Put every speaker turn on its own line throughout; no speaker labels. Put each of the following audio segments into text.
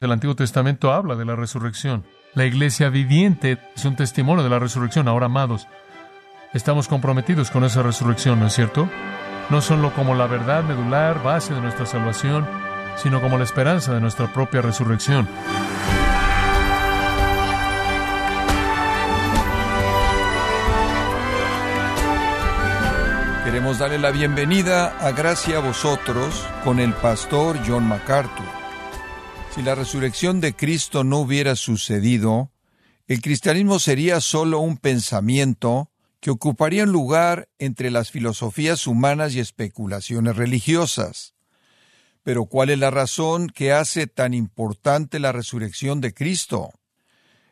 El Antiguo Testamento habla de la resurrección. La iglesia viviente es un testimonio de la resurrección. Ahora, amados, estamos comprometidos con esa resurrección, ¿no es cierto? No solo como la verdad medular, base de nuestra salvación, sino como la esperanza de nuestra propia resurrección.
Queremos darle la bienvenida a Gracia a vosotros con el pastor John MacArthur. Si la resurrección de Cristo no hubiera sucedido, el cristianismo sería solo un pensamiento que ocuparía un lugar entre las filosofías humanas y especulaciones religiosas. Pero ¿cuál es la razón que hace tan importante la resurrección de Cristo?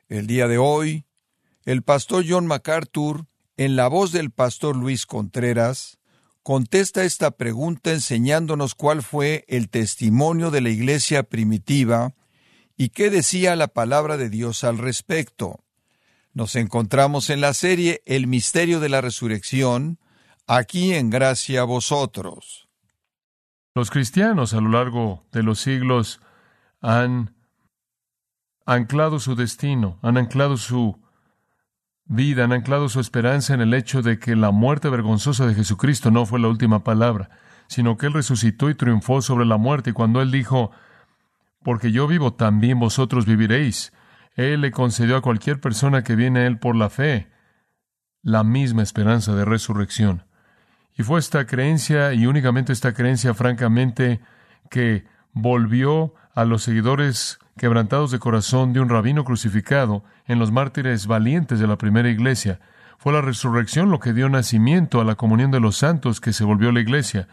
El día de hoy, el pastor John MacArthur en la voz del pastor Luis Contreras, contesta esta pregunta enseñándonos cuál fue el testimonio de la iglesia primitiva y qué decía la palabra de Dios al respecto. Nos encontramos en la serie El misterio de la resurrección, aquí en gracia a vosotros.
Los cristianos a lo largo de los siglos han anclado su destino, han anclado su vida han anclado su esperanza en el hecho de que la muerte vergonzosa de Jesucristo no fue la última palabra, sino que Él resucitó y triunfó sobre la muerte. Y cuando Él dijo, porque yo vivo, también vosotros viviréis, Él le concedió a cualquier persona que viene a Él por la fe la misma esperanza de resurrección. Y fue esta creencia, y únicamente esta creencia, francamente, que volvió a los seguidores quebrantados de corazón de un rabino crucificado en los mártires valientes de la primera iglesia. Fue la resurrección lo que dio nacimiento a la comunión de los santos que se volvió la iglesia.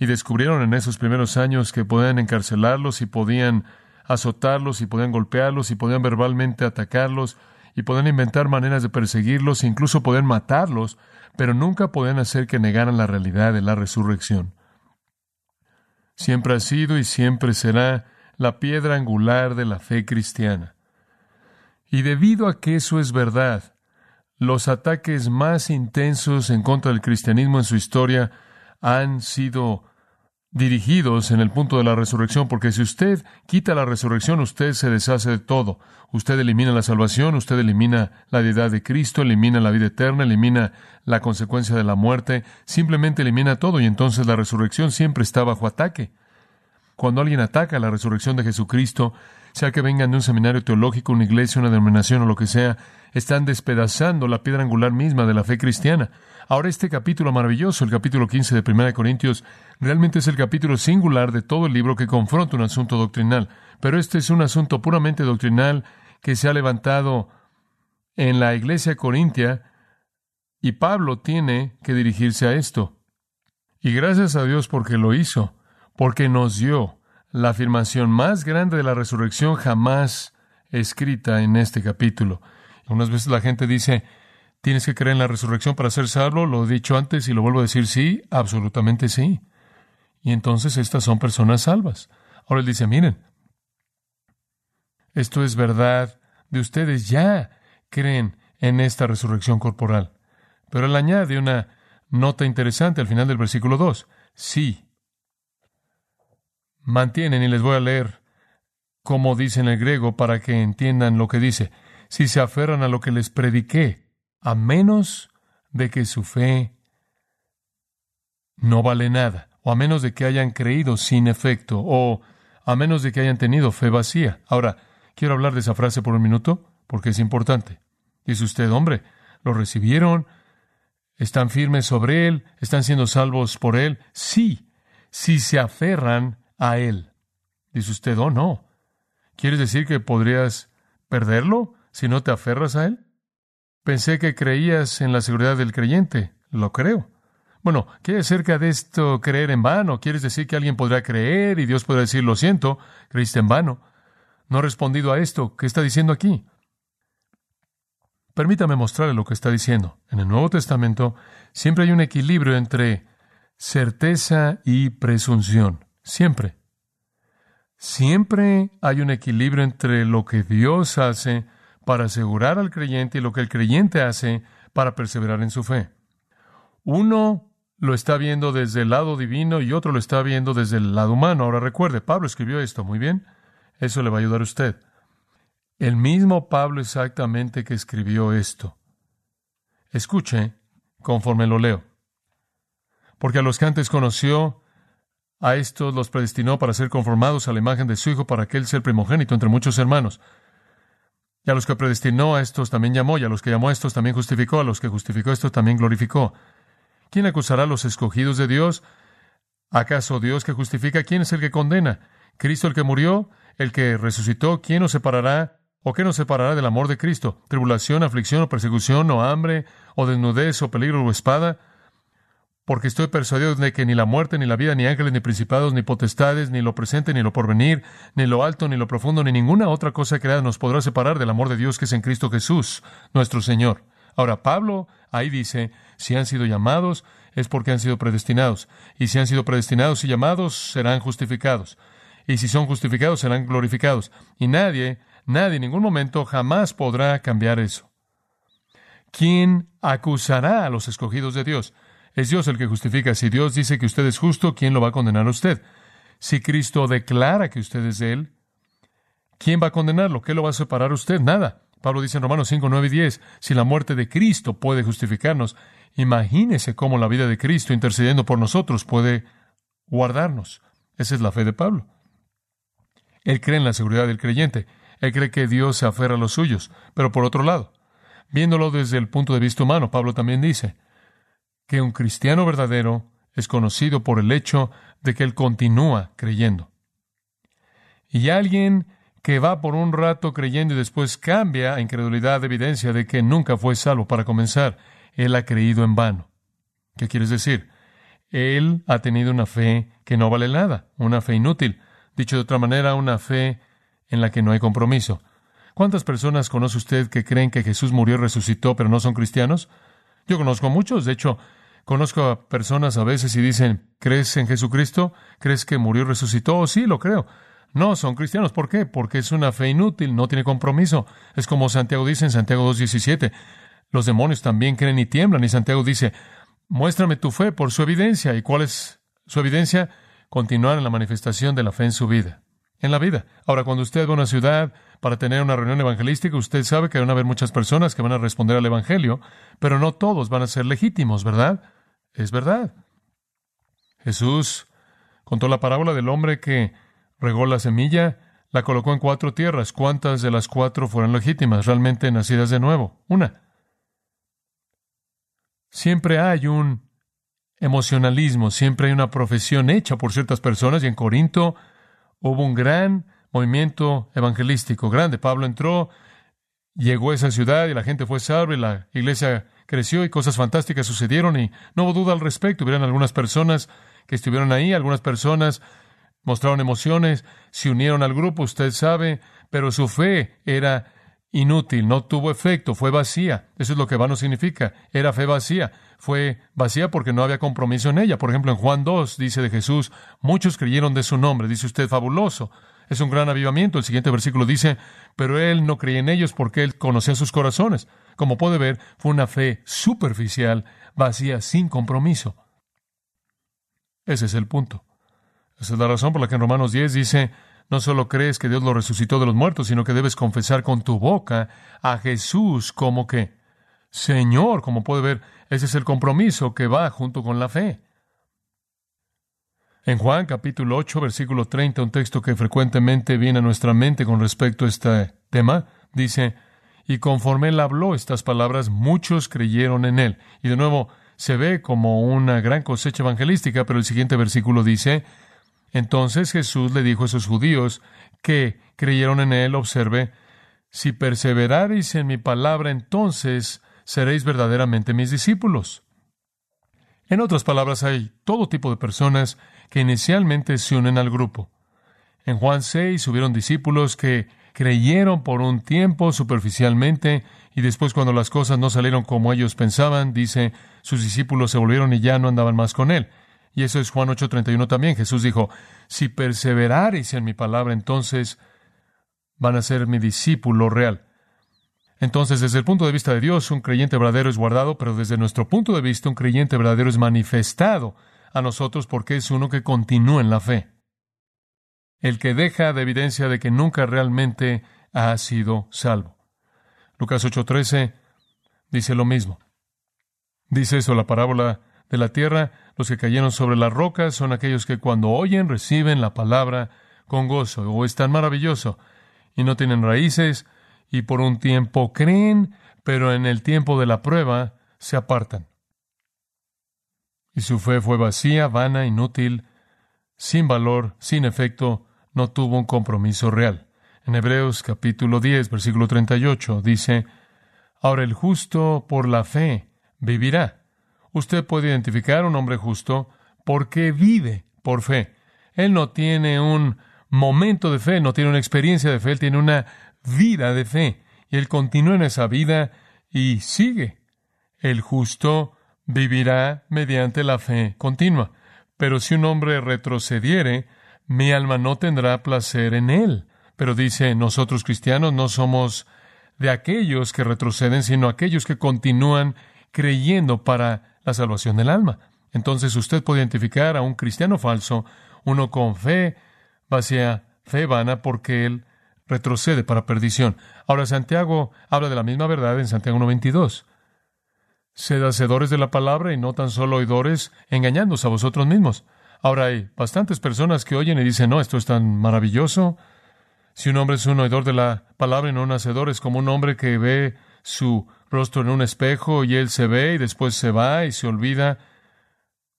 Y descubrieron en esos primeros años que podían encarcelarlos y podían azotarlos y podían golpearlos y podían verbalmente atacarlos y podían inventar maneras de perseguirlos e incluso podían matarlos, pero nunca podían hacer que negaran la realidad de la resurrección. Siempre ha sido y siempre será la piedra angular de la fe cristiana. Y debido a que eso es verdad, los ataques más intensos en contra del cristianismo en su historia han sido dirigidos en el punto de la resurrección, porque si usted quita la resurrección, usted se deshace de todo. Usted elimina la salvación, usted elimina la deidad de Cristo, elimina la vida eterna, elimina la consecuencia de la muerte, simplemente elimina todo y entonces la resurrección siempre está bajo ataque. Cuando alguien ataca la resurrección de Jesucristo, sea que vengan de un seminario teológico, una iglesia, una denominación o lo que sea, están despedazando la piedra angular misma de la fe cristiana. Ahora este capítulo maravilloso, el capítulo 15 de 1 Corintios, realmente es el capítulo singular de todo el libro que confronta un asunto doctrinal. Pero este es un asunto puramente doctrinal que se ha levantado en la iglesia corintia y Pablo tiene que dirigirse a esto. Y gracias a Dios porque lo hizo porque nos dio la afirmación más grande de la resurrección jamás escrita en este capítulo. Unas veces la gente dice, ¿tienes que creer en la resurrección para ser salvo? Lo he dicho antes y lo vuelvo a decir, sí, absolutamente sí. Y entonces estas son personas salvas. Ahora él dice, miren, esto es verdad de ustedes, ya creen en esta resurrección corporal. Pero él añade una nota interesante al final del versículo 2. Sí, mantienen, y les voy a leer como dice en el griego para que entiendan lo que dice, si se aferran a lo que les prediqué, a menos de que su fe no vale nada, o a menos de que hayan creído sin efecto, o a menos de que hayan tenido fe vacía. Ahora, quiero hablar de esa frase por un minuto, porque es importante. Dice usted, hombre, lo recibieron, están firmes sobre él, están siendo salvos por él. Sí, si se aferran a Él. Dice usted, oh no. ¿Quieres decir que podrías perderlo si no te aferras a Él? Pensé que creías en la seguridad del creyente. Lo creo. Bueno, ¿qué acerca de esto creer en vano? ¿Quieres decir que alguien podrá creer y Dios podrá decir, lo siento, creíste en vano? No he respondido a esto. ¿Qué está diciendo aquí? Permítame mostrarle lo que está diciendo. En el Nuevo Testamento siempre hay un equilibrio entre certeza y presunción. Siempre. Siempre hay un equilibrio entre lo que Dios hace para asegurar al creyente y lo que el creyente hace para perseverar en su fe. Uno lo está viendo desde el lado divino y otro lo está viendo desde el lado humano. Ahora recuerde, Pablo escribió esto muy bien. Eso le va a ayudar a usted. El mismo Pablo exactamente que escribió esto. Escuche conforme lo leo. Porque a los que antes conoció, a estos los predestinó para ser conformados a la imagen de su Hijo, para que Él sea el primogénito entre muchos hermanos. Y a los que predestinó a estos también llamó, y a los que llamó a estos también justificó, a los que justificó a estos también glorificó. ¿Quién acusará a los escogidos de Dios? ¿Acaso Dios que justifica? ¿Quién es el que condena? ¿Cristo el que murió? ¿El que resucitó? ¿Quién nos separará? ¿O qué nos separará del amor de Cristo? ¿Tribulación, aflicción o persecución o hambre o desnudez o peligro o espada? Porque estoy persuadido de que ni la muerte, ni la vida, ni ángeles, ni principados, ni potestades, ni lo presente, ni lo porvenir, ni lo alto, ni lo profundo, ni ninguna otra cosa creada nos podrá separar del amor de Dios que es en Cristo Jesús, nuestro Señor. Ahora, Pablo ahí dice, si han sido llamados, es porque han sido predestinados. Y si han sido predestinados y llamados, serán justificados. Y si son justificados, serán glorificados. Y nadie, nadie en ningún momento jamás podrá cambiar eso. ¿Quién acusará a los escogidos de Dios? Es Dios el que justifica. Si Dios dice que usted es justo, ¿quién lo va a condenar a usted? Si Cristo declara que usted es de Él, ¿quién va a condenarlo? ¿Qué lo va a separar a usted? Nada. Pablo dice en Romanos 5, 9 y 10, si la muerte de Cristo puede justificarnos, imagínese cómo la vida de Cristo intercediendo por nosotros puede guardarnos. Esa es la fe de Pablo. Él cree en la seguridad del creyente. Él cree que Dios se aferra a los suyos. Pero por otro lado, viéndolo desde el punto de vista humano, Pablo también dice, que un cristiano verdadero es conocido por el hecho de que él continúa creyendo. Y alguien que va por un rato creyendo y después cambia a incredulidad, evidencia de que nunca fue salvo para comenzar. Él ha creído en vano. ¿Qué quieres decir? Él ha tenido una fe que no vale nada, una fe inútil. Dicho de otra manera, una fe en la que no hay compromiso. ¿Cuántas personas conoce usted que creen que Jesús murió y resucitó, pero no son cristianos? Yo conozco muchos. De hecho, Conozco a personas a veces y dicen, ¿crees en Jesucristo? ¿Crees que murió y resucitó? Sí, lo creo. No, son cristianos. ¿Por qué? Porque es una fe inútil, no tiene compromiso. Es como Santiago dice en Santiago 2.17. Los demonios también creen y tiemblan. Y Santiago dice, muéstrame tu fe por su evidencia. ¿Y cuál es su evidencia? Continuar en la manifestación de la fe en su vida. En la vida. Ahora, cuando usted va a una ciudad para tener una reunión evangelística, usted sabe que van a haber muchas personas que van a responder al Evangelio, pero no todos van a ser legítimos, ¿verdad? Es verdad. Jesús contó la parábola del hombre que regó la semilla, la colocó en cuatro tierras. ¿Cuántas de las cuatro fueron legítimas, realmente nacidas de nuevo? Una. Siempre hay un emocionalismo, siempre hay una profesión hecha por ciertas personas y en Corinto hubo un gran movimiento evangelístico grande. Pablo entró, llegó a esa ciudad y la gente fue salva y la iglesia creció y cosas fantásticas sucedieron y no hubo duda al respecto. Hubieron algunas personas que estuvieron ahí, algunas personas mostraron emociones, se unieron al grupo, usted sabe, pero su fe era inútil, no tuvo efecto, fue vacía. Eso es lo que vano significa. Era fe vacía. Fue vacía porque no había compromiso en ella. Por ejemplo, en Juan 2 dice de Jesús, muchos creyeron de su nombre. Dice usted, fabuloso. Es un gran avivamiento. El siguiente versículo dice, pero él no creía en ellos porque él conocía sus corazones. Como puede ver, fue una fe superficial, vacía, sin compromiso. Ese es el punto. Esa es la razón por la que en Romanos 10 dice, no solo crees que Dios lo resucitó de los muertos, sino que debes confesar con tu boca a Jesús como que Señor, como puede ver, ese es el compromiso que va junto con la fe. En Juan capítulo 8, versículo 30, un texto que frecuentemente viene a nuestra mente con respecto a este tema, dice, y conforme él habló estas palabras, muchos creyeron en él. Y de nuevo, se ve como una gran cosecha evangelística, pero el siguiente versículo dice, entonces Jesús le dijo a esos judíos que creyeron en él, observe, si perseverareis en mi palabra, entonces seréis verdaderamente mis discípulos. En otras palabras, hay todo tipo de personas que inicialmente se unen al grupo. En Juan 6 hubieron discípulos que creyeron por un tiempo superficialmente y después cuando las cosas no salieron como ellos pensaban, dice, sus discípulos se volvieron y ya no andaban más con él. Y eso es Juan 8:31 también. Jesús dijo, si perseverareis en mi palabra, entonces van a ser mi discípulo real. Entonces, desde el punto de vista de Dios, un creyente verdadero es guardado, pero desde nuestro punto de vista, un creyente verdadero es manifestado a nosotros porque es uno que continúa en la fe. el que deja de evidencia de que nunca realmente ha sido salvo. Lucas 8:13 dice lo mismo. Dice eso la parábola de la tierra, los que cayeron sobre las rocas son aquellos que cuando oyen reciben la palabra con gozo, o es tan maravilloso, y no tienen raíces, y por un tiempo creen, pero en el tiempo de la prueba se apartan. Y su fe fue vacía, vana, inútil, sin valor, sin efecto, no tuvo un compromiso real. En Hebreos capítulo 10, versículo 38 dice, Ahora el justo por la fe vivirá. Usted puede identificar a un hombre justo porque vive por fe. Él no tiene un momento de fe, no tiene una experiencia de fe, él tiene una vida de fe. Y él continúa en esa vida y sigue. El justo vivirá mediante la fe continua. Pero si un hombre retrocediere, mi alma no tendrá placer en él. Pero dice, nosotros cristianos no somos de aquellos que retroceden, sino aquellos que continúan creyendo para la salvación del alma. Entonces usted puede identificar a un cristiano falso, uno con fe vacía, fe vana, porque él retrocede para perdición. Ahora Santiago habla de la misma verdad en Santiago 1.22. Sed hacedores de la palabra y no tan solo oidores, engañándose a vosotros mismos. Ahora hay bastantes personas que oyen y dicen, no, esto es tan maravilloso. Si un hombre es un oidor de la palabra y no un hacedor, es como un hombre que ve su rostro en un espejo y él se ve y después se va y se olvida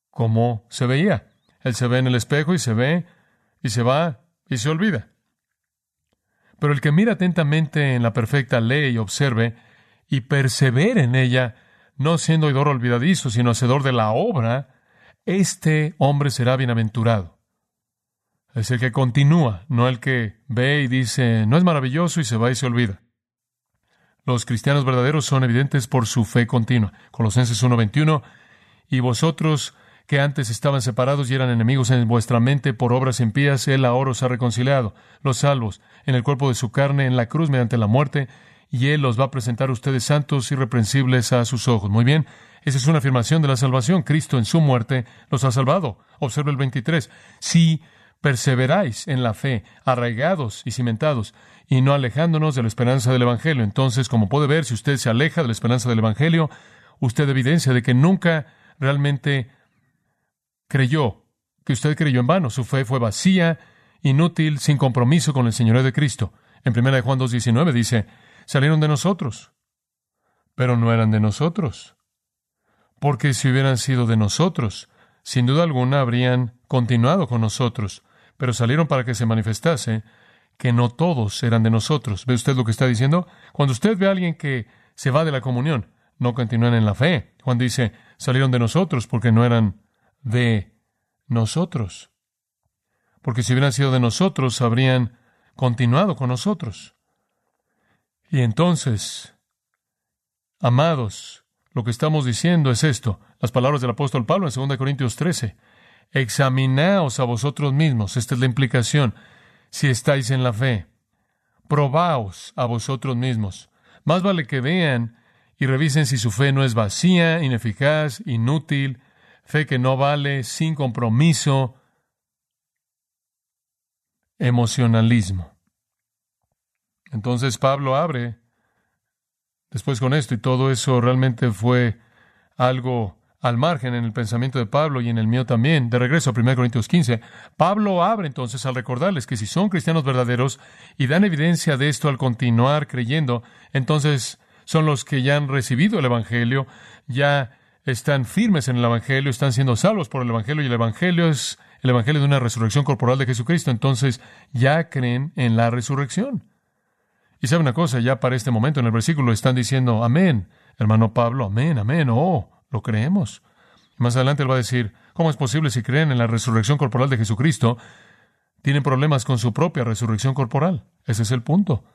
cómo se veía. Él se ve en el espejo y se ve y se va y se olvida. Pero el que mira atentamente en la perfecta ley y observe y persevere en ella, no siendo oidor olvidadizo, sino hacedor de la obra, este hombre será bienaventurado. Es el que continúa, no el que ve y dice, no es maravilloso y se va y se olvida. Los cristianos verdaderos son evidentes por su fe continua. Colosenses 1:21, y vosotros que antes estaban separados y eran enemigos en vuestra mente por obras impías, Él ahora os ha reconciliado, los salvos, en el cuerpo de su carne, en la cruz mediante la muerte, y Él los va a presentar a ustedes santos y irreprensibles a sus ojos. Muy bien, esa es una afirmación de la salvación. Cristo en su muerte los ha salvado. Observe el 23. Si perseveráis en la fe, arraigados y cimentados, y no alejándonos de la esperanza del Evangelio. Entonces, como puede ver, si usted se aleja de la esperanza del Evangelio, usted evidencia de que nunca realmente creyó, que usted creyó en vano. Su fe fue vacía, inútil, sin compromiso con el Señor de Cristo. En 1 Juan 2.19 dice, salieron de nosotros, pero no eran de nosotros. Porque si hubieran sido de nosotros, sin duda alguna habrían continuado con nosotros, pero salieron para que se manifestase que no todos eran de nosotros. ¿Ve usted lo que está diciendo? Cuando usted ve a alguien que se va de la comunión, no continúan en la fe. Juan dice, salieron de nosotros porque no eran de nosotros. Porque si hubieran sido de nosotros, habrían continuado con nosotros. Y entonces, amados, lo que estamos diciendo es esto, las palabras del apóstol Pablo en 2 Corintios 13. Examinaos a vosotros mismos, esta es la implicación, si estáis en la fe. Probaos a vosotros mismos. Más vale que vean y revisen si su fe no es vacía, ineficaz, inútil, fe que no vale, sin compromiso, emocionalismo. Entonces Pablo abre después con esto y todo eso realmente fue algo al margen en el pensamiento de Pablo y en el mío también. De regreso a 1 Corintios 15, Pablo abre entonces al recordarles que si son cristianos verdaderos y dan evidencia de esto al continuar creyendo, entonces son los que ya han recibido el Evangelio, ya están firmes en el Evangelio, están siendo salvos por el Evangelio y el Evangelio es el Evangelio de una resurrección corporal de Jesucristo, entonces ya creen en la resurrección. Y sabe una cosa, ya para este momento en el versículo están diciendo, amén, hermano Pablo, amén, amén, oh, lo creemos. más adelante él va a decir, ¿cómo es posible si creen en la resurrección corporal de Jesucristo? Tienen problemas con su propia resurrección corporal. Ese es el punto.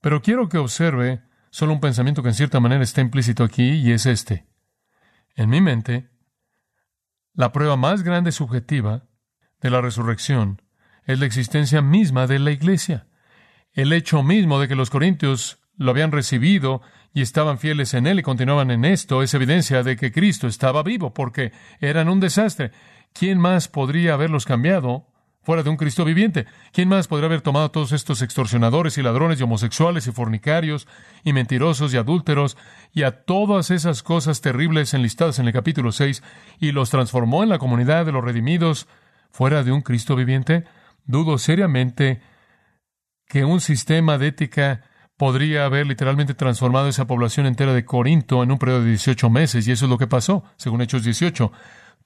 Pero quiero que observe solo un pensamiento que en cierta manera está implícito aquí y es este. En mi mente, la prueba más grande subjetiva de la resurrección es la existencia misma de la iglesia. El hecho mismo de que los corintios lo habían recibido y estaban fieles en él y continuaban en esto es evidencia de que Cristo estaba vivo porque eran un desastre. ¿Quién más podría haberlos cambiado fuera de un Cristo viviente. ¿Quién más podría haber tomado a todos estos extorsionadores y ladrones y homosexuales y fornicarios y mentirosos y adúlteros y a todas esas cosas terribles enlistadas en el capítulo 6 y los transformó en la comunidad de los redimidos fuera de un Cristo viviente? Dudo seriamente que un sistema de ética podría haber literalmente transformado esa población entera de Corinto en un periodo de 18 meses, y eso es lo que pasó, según Hechos 18.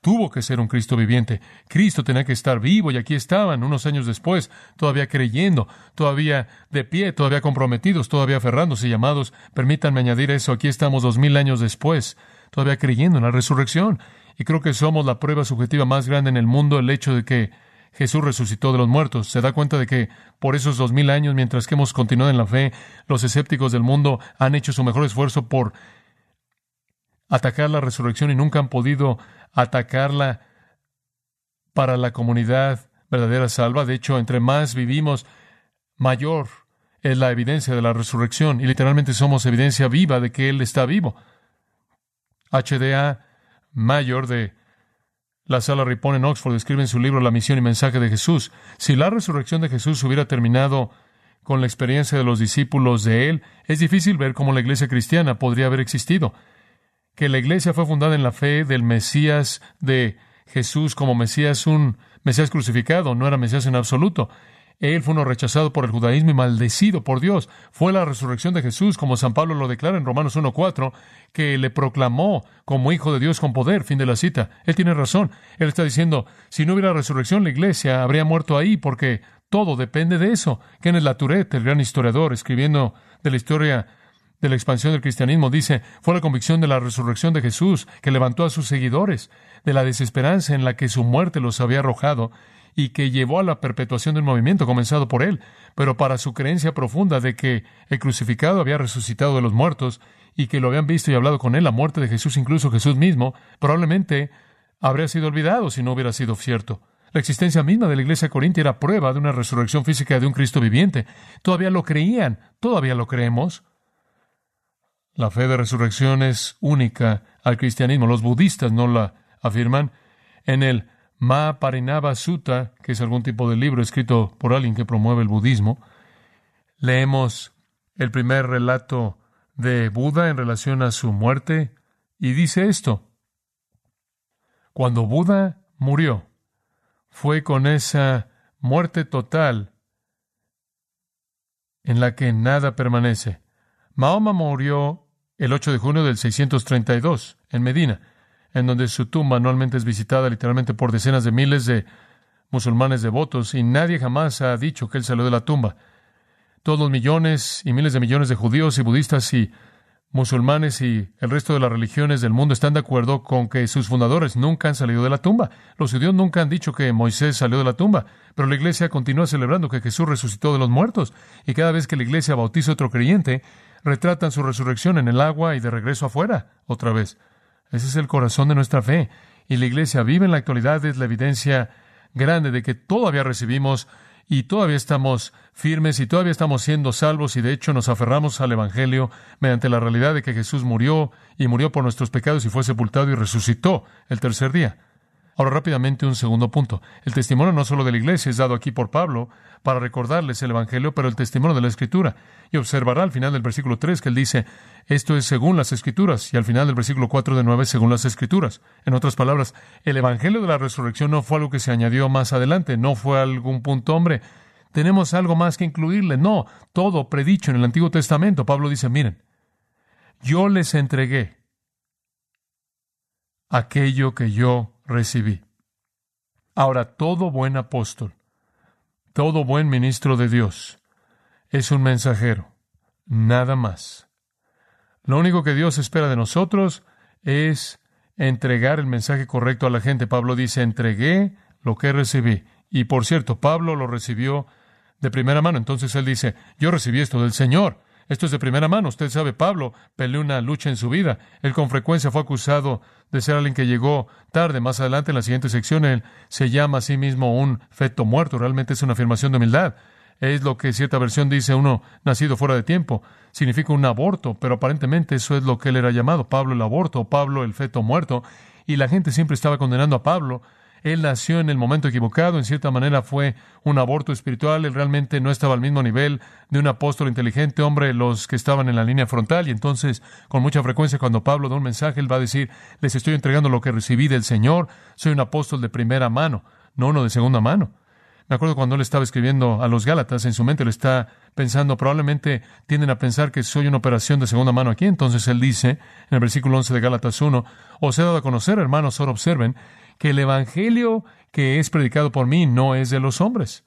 Tuvo que ser un Cristo viviente. Cristo tenía que estar vivo y aquí estaban unos años después, todavía creyendo, todavía de pie, todavía comprometidos, todavía aferrándose, llamados, permítanme añadir eso, aquí estamos dos mil años después, todavía creyendo en la resurrección. Y creo que somos la prueba subjetiva más grande en el mundo, el hecho de que Jesús resucitó de los muertos. Se da cuenta de que por esos dos mil años, mientras que hemos continuado en la fe, los escépticos del mundo han hecho su mejor esfuerzo por atacar la resurrección y nunca han podido atacarla para la comunidad verdadera salva. De hecho, entre más vivimos, mayor es la evidencia de la resurrección y literalmente somos evidencia viva de que Él está vivo. HDA Mayor de la sala Ripon en Oxford escribe en su libro La misión y mensaje de Jesús. Si la resurrección de Jesús hubiera terminado con la experiencia de los discípulos de Él, es difícil ver cómo la iglesia cristiana podría haber existido que la iglesia fue fundada en la fe del Mesías de Jesús como Mesías, un Mesías crucificado, no era Mesías en absoluto. Él fue uno rechazado por el judaísmo y maldecido por Dios. Fue la resurrección de Jesús, como San Pablo lo declara en Romanos 1.4, que le proclamó como hijo de Dios con poder. Fin de la cita. Él tiene razón. Él está diciendo, si no hubiera resurrección, la iglesia habría muerto ahí, porque todo depende de eso. Kenneth Latourette, el gran historiador, escribiendo de la historia de la expansión del cristianismo, dice, fue la convicción de la resurrección de Jesús que levantó a sus seguidores de la desesperanza en la que su muerte los había arrojado y que llevó a la perpetuación del movimiento comenzado por él, pero para su creencia profunda de que el crucificado había resucitado de los muertos y que lo habían visto y hablado con él, la muerte de Jesús, incluso Jesús mismo, probablemente habría sido olvidado si no hubiera sido cierto. La existencia misma de la iglesia corintia era prueba de una resurrección física de un Cristo viviente. Todavía lo creían, todavía lo creemos. La fe de resurrección es única al cristianismo. Los budistas no la afirman. En el Mahaparinava Sutta, que es algún tipo de libro escrito por alguien que promueve el budismo, leemos el primer relato de Buda en relación a su muerte y dice esto. Cuando Buda murió, fue con esa muerte total en la que nada permanece. Mahoma murió el 8 de junio del 632 en Medina, en donde su tumba anualmente es visitada literalmente por decenas de miles de musulmanes devotos y nadie jamás ha dicho que él salió de la tumba. Todos los millones y miles de millones de judíos y budistas y musulmanes y el resto de las religiones del mundo están de acuerdo con que sus fundadores nunca han salido de la tumba. Los judíos nunca han dicho que Moisés salió de la tumba, pero la iglesia continúa celebrando que Jesús resucitó de los muertos y cada vez que la iglesia bautiza a otro creyente, retratan su resurrección en el agua y de regreso afuera, otra vez. Ese es el corazón de nuestra fe. Y la iglesia vive en la actualidad, es la evidencia grande de que todavía recibimos y todavía estamos firmes y todavía estamos siendo salvos y de hecho nos aferramos al Evangelio mediante la realidad de que Jesús murió y murió por nuestros pecados y fue sepultado y resucitó el tercer día. Ahora rápidamente un segundo punto. El testimonio no solo de la iglesia es dado aquí por Pablo para recordarles el Evangelio, pero el testimonio de la Escritura. Y observará al final del versículo 3 que él dice, esto es según las Escrituras, y al final del versículo 4 de 9, según las Escrituras. En otras palabras, el Evangelio de la resurrección no fue algo que se añadió más adelante, no fue algún punto hombre. Tenemos algo más que incluirle. No, todo predicho en el Antiguo Testamento. Pablo dice, miren, yo les entregué aquello que yo recibí. Ahora, todo buen apóstol, todo buen ministro de Dios, es un mensajero, nada más. Lo único que Dios espera de nosotros es entregar el mensaje correcto a la gente. Pablo dice, entregué lo que recibí. Y por cierto, Pablo lo recibió de primera mano. Entonces él dice, yo recibí esto del Señor. Esto es de primera mano. Usted sabe, Pablo peleó una lucha en su vida. Él con frecuencia fue acusado de ser alguien que llegó tarde. Más adelante, en la siguiente sección, él se llama a sí mismo un feto muerto. Realmente es una afirmación de humildad. Es lo que cierta versión dice uno nacido fuera de tiempo. Significa un aborto, pero aparentemente eso es lo que él era llamado. Pablo el aborto, Pablo el feto muerto. Y la gente siempre estaba condenando a Pablo Él nació en el momento equivocado, en cierta manera fue un aborto espiritual, él realmente no estaba al mismo nivel de un apóstol inteligente, hombre, los que estaban en la línea frontal, y entonces con mucha frecuencia cuando Pablo da un mensaje, él va a decir, les estoy entregando lo que recibí del Señor, soy un apóstol de primera mano, no uno de segunda mano. Me acuerdo cuando él estaba escribiendo a los Gálatas, en su mente lo está pensando, probablemente tienden a pensar que soy una operación de segunda mano aquí. Entonces él dice, en el versículo 11 de Gálatas 1, os he dado a conocer, hermanos, ahora observen, que el Evangelio que es predicado por mí no es de los hombres,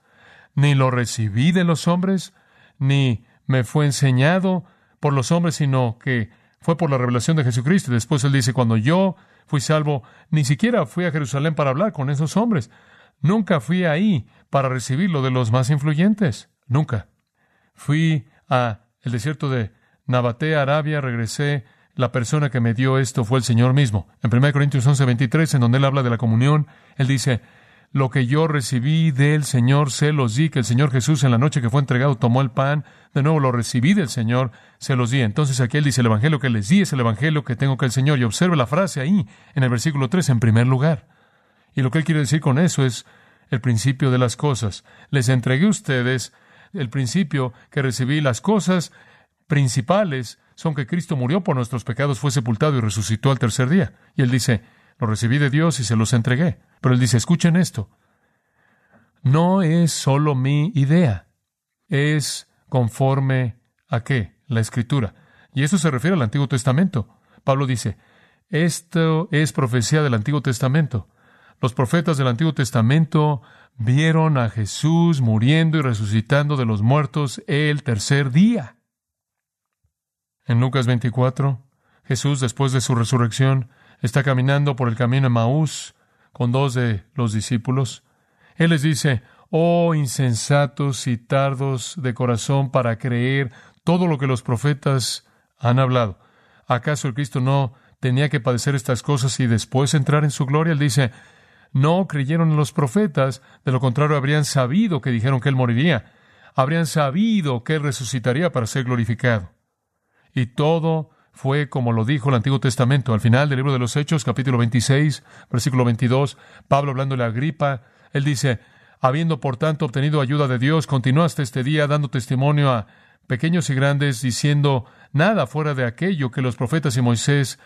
ni lo recibí de los hombres, ni me fue enseñado por los hombres, sino que fue por la revelación de Jesucristo. Después él dice, cuando yo fui salvo, ni siquiera fui a Jerusalén para hablar con esos hombres. Nunca fui ahí para recibir lo de los más influyentes. Nunca. Fui a el desierto de Nabaté, Arabia, regresé. La persona que me dio esto fue el Señor mismo. En 1 Corintios 11, 23, en donde él habla de la comunión, él dice, lo que yo recibí del Señor se los di, que el Señor Jesús en la noche que fue entregado tomó el pan, de nuevo lo recibí del Señor, se los di. Entonces aquí él dice, el Evangelio que les di es el Evangelio que tengo que el Señor. Y observe la frase ahí, en el versículo 3, en primer lugar. Y lo que él quiere decir con eso es el principio de las cosas. Les entregué a ustedes el principio que recibí. Las cosas principales son que Cristo murió por nuestros pecados, fue sepultado y resucitó al tercer día. Y él dice, lo recibí de Dios y se los entregué. Pero él dice, escuchen esto. No es solo mi idea, es conforme a qué? La escritura. Y eso se refiere al Antiguo Testamento. Pablo dice, esto es profecía del Antiguo Testamento. Los profetas del Antiguo Testamento vieron a Jesús muriendo y resucitando de los muertos el tercer día. En Lucas 24, Jesús, después de su resurrección, está caminando por el camino de Maús con dos de los discípulos. Él les dice, oh insensatos y tardos de corazón para creer todo lo que los profetas han hablado. ¿Acaso el Cristo no tenía que padecer estas cosas y después entrar en su gloria? Él dice, no creyeron en los profetas, de lo contrario habrían sabido que dijeron que Él moriría, habrían sabido que Él resucitaría para ser glorificado. Y todo fue como lo dijo el Antiguo Testamento. Al final del libro de los Hechos, capítulo 26, versículo 22, Pablo hablándole a Agripa, él dice, habiendo por tanto obtenido ayuda de Dios, continuó hasta este día dando testimonio a pequeños y grandes, diciendo nada fuera de aquello que los profetas y Moisés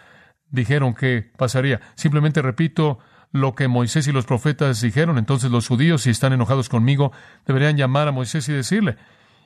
dijeron que pasaría. Simplemente repito lo que Moisés y los profetas dijeron. Entonces los judíos, si están enojados conmigo, deberían llamar a Moisés y decirle,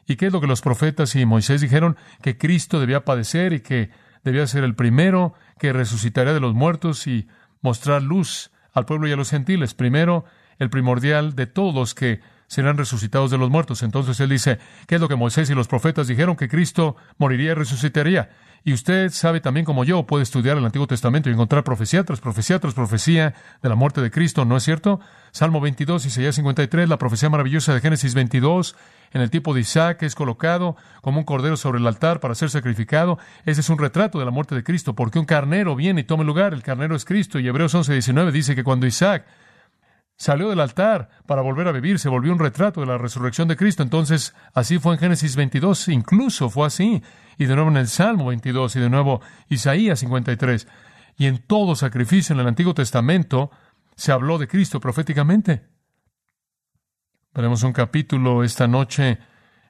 ¿y qué es lo que los profetas y Moisés dijeron? Que Cristo debía padecer y que debía ser el primero que resucitaría de los muertos y mostrar luz al pueblo y a los gentiles. Primero, el primordial de todos que serán resucitados de los muertos. Entonces él dice, ¿qué es lo que Moisés y los profetas dijeron? Que Cristo moriría y resucitaría. Y usted sabe también como yo, puede estudiar el Antiguo Testamento y encontrar profecía tras profecía tras profecía de la muerte de Cristo, ¿no es cierto? Salmo 22, Isaías 53, la profecía maravillosa de Génesis 22, en el tipo de Isaac es colocado como un cordero sobre el altar para ser sacrificado. Ese es un retrato de la muerte de Cristo, porque un carnero viene y toma lugar. El carnero es Cristo. Y Hebreos 11, 19 dice que cuando Isaac salió del altar para volver a vivir, se volvió un retrato de la resurrección de Cristo. Entonces, así fue en Génesis 22, incluso fue así. Y de nuevo en el Salmo 22 y de nuevo Isaías 53. Y en todo sacrificio en el Antiguo Testamento se habló de Cristo proféticamente. Veremos un capítulo esta noche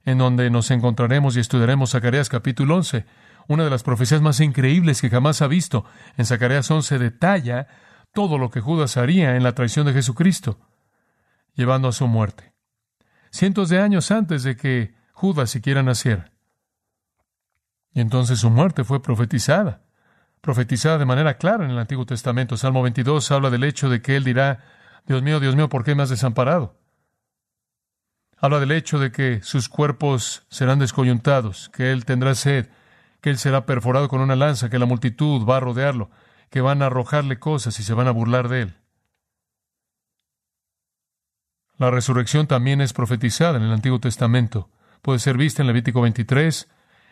en donde nos encontraremos y estudiaremos Zacarías capítulo 11, una de las profecías más increíbles que jamás ha visto. En Zacarías 11 detalla todo lo que Judas haría en la traición de Jesucristo, llevando a su muerte. Cientos de años antes de que Judas siquiera naciera. Y entonces su muerte fue profetizada, profetizada de manera clara en el Antiguo Testamento. Salmo 22 habla del hecho de que él dirá, Dios mío, Dios mío, ¿por qué me has desamparado? Habla del hecho de que sus cuerpos serán descoyuntados, que él tendrá sed, que él será perforado con una lanza, que la multitud va a rodearlo, que van a arrojarle cosas y se van a burlar de él. La resurrección también es profetizada en el Antiguo Testamento. Puede ser vista en Levítico 23,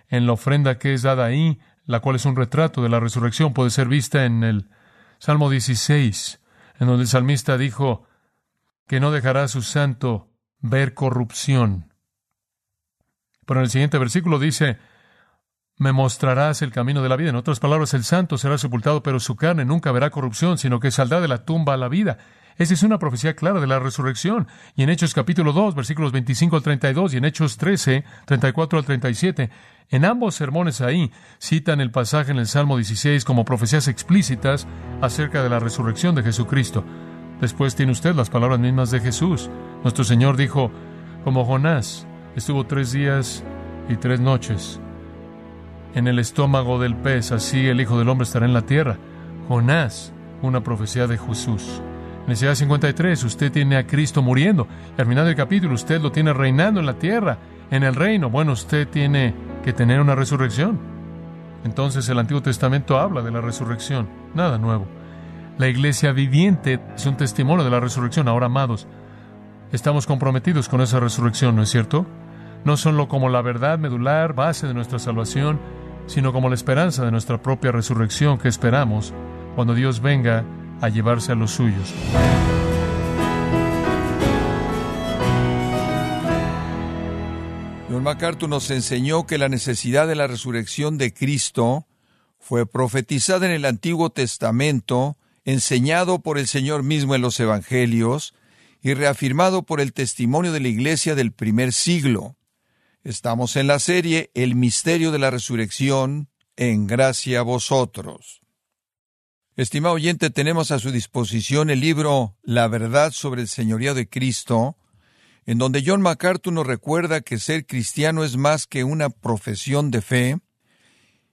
en la ofrenda que es dada ahí, la cual es un retrato de la resurrección. Puede ser vista en el Salmo 16, en donde el salmista dijo que no dejará a su santo ver corrupción. Pero en el siguiente versículo dice, me mostrarás el camino de la vida. En otras palabras, el santo será sepultado, pero su carne nunca verá corrupción, sino que saldrá de la tumba a la vida. Esa es una profecía clara de la resurrección. Y en Hechos capítulo 2, versículos 25 al 32, y en Hechos 13, 34 al 37, en ambos sermones ahí citan el pasaje en el Salmo 16 como profecías explícitas acerca de la resurrección de Jesucristo. Después tiene usted las palabras mismas de Jesús. Nuestro Señor dijo, como Jonás, estuvo tres días y tres noches en el estómago del pez, así el Hijo del Hombre estará en la tierra. Jonás, una profecía de Jesús. En Isaías 53, usted tiene a Cristo muriendo. al final del capítulo, usted lo tiene reinando en la tierra, en el reino. Bueno, usted tiene que tener una resurrección. Entonces el Antiguo Testamento habla de la resurrección. Nada nuevo. La iglesia viviente es un testimonio de la resurrección. Ahora, amados, Estamos comprometidos con esa resurrección, ¿no es cierto? No solo como la verdad medular, base de nuestra salvación, sino como la esperanza de nuestra propia resurrección que esperamos cuando Dios venga a llevarse a los suyos.
John MacArthur nos enseñó que la necesidad de la resurrección de Cristo fue profetizada en el Antiguo Testamento, enseñado por el Señor mismo en los Evangelios, y reafirmado por el testimonio de la Iglesia del primer siglo. Estamos en la serie El misterio de la resurrección, en gracia a vosotros. Estimado oyente, tenemos a su disposición el libro La verdad sobre el señorío de Cristo, en donde John MacArthur nos recuerda que ser cristiano es más que una profesión de fe,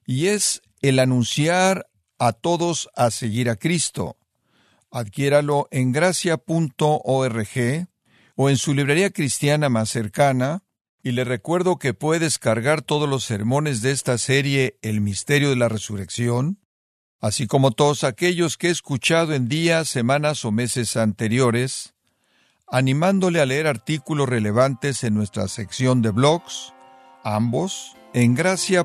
y es el anunciar a todos a seguir a Cristo. Adquiéralo en gracia.org o en su librería cristiana más cercana, y le recuerdo que puede descargar todos los sermones de esta serie El Misterio de la Resurrección, así como todos aquellos que he escuchado en días, semanas o meses anteriores, animándole a leer artículos relevantes en nuestra sección de blogs, ambos en gracia.org.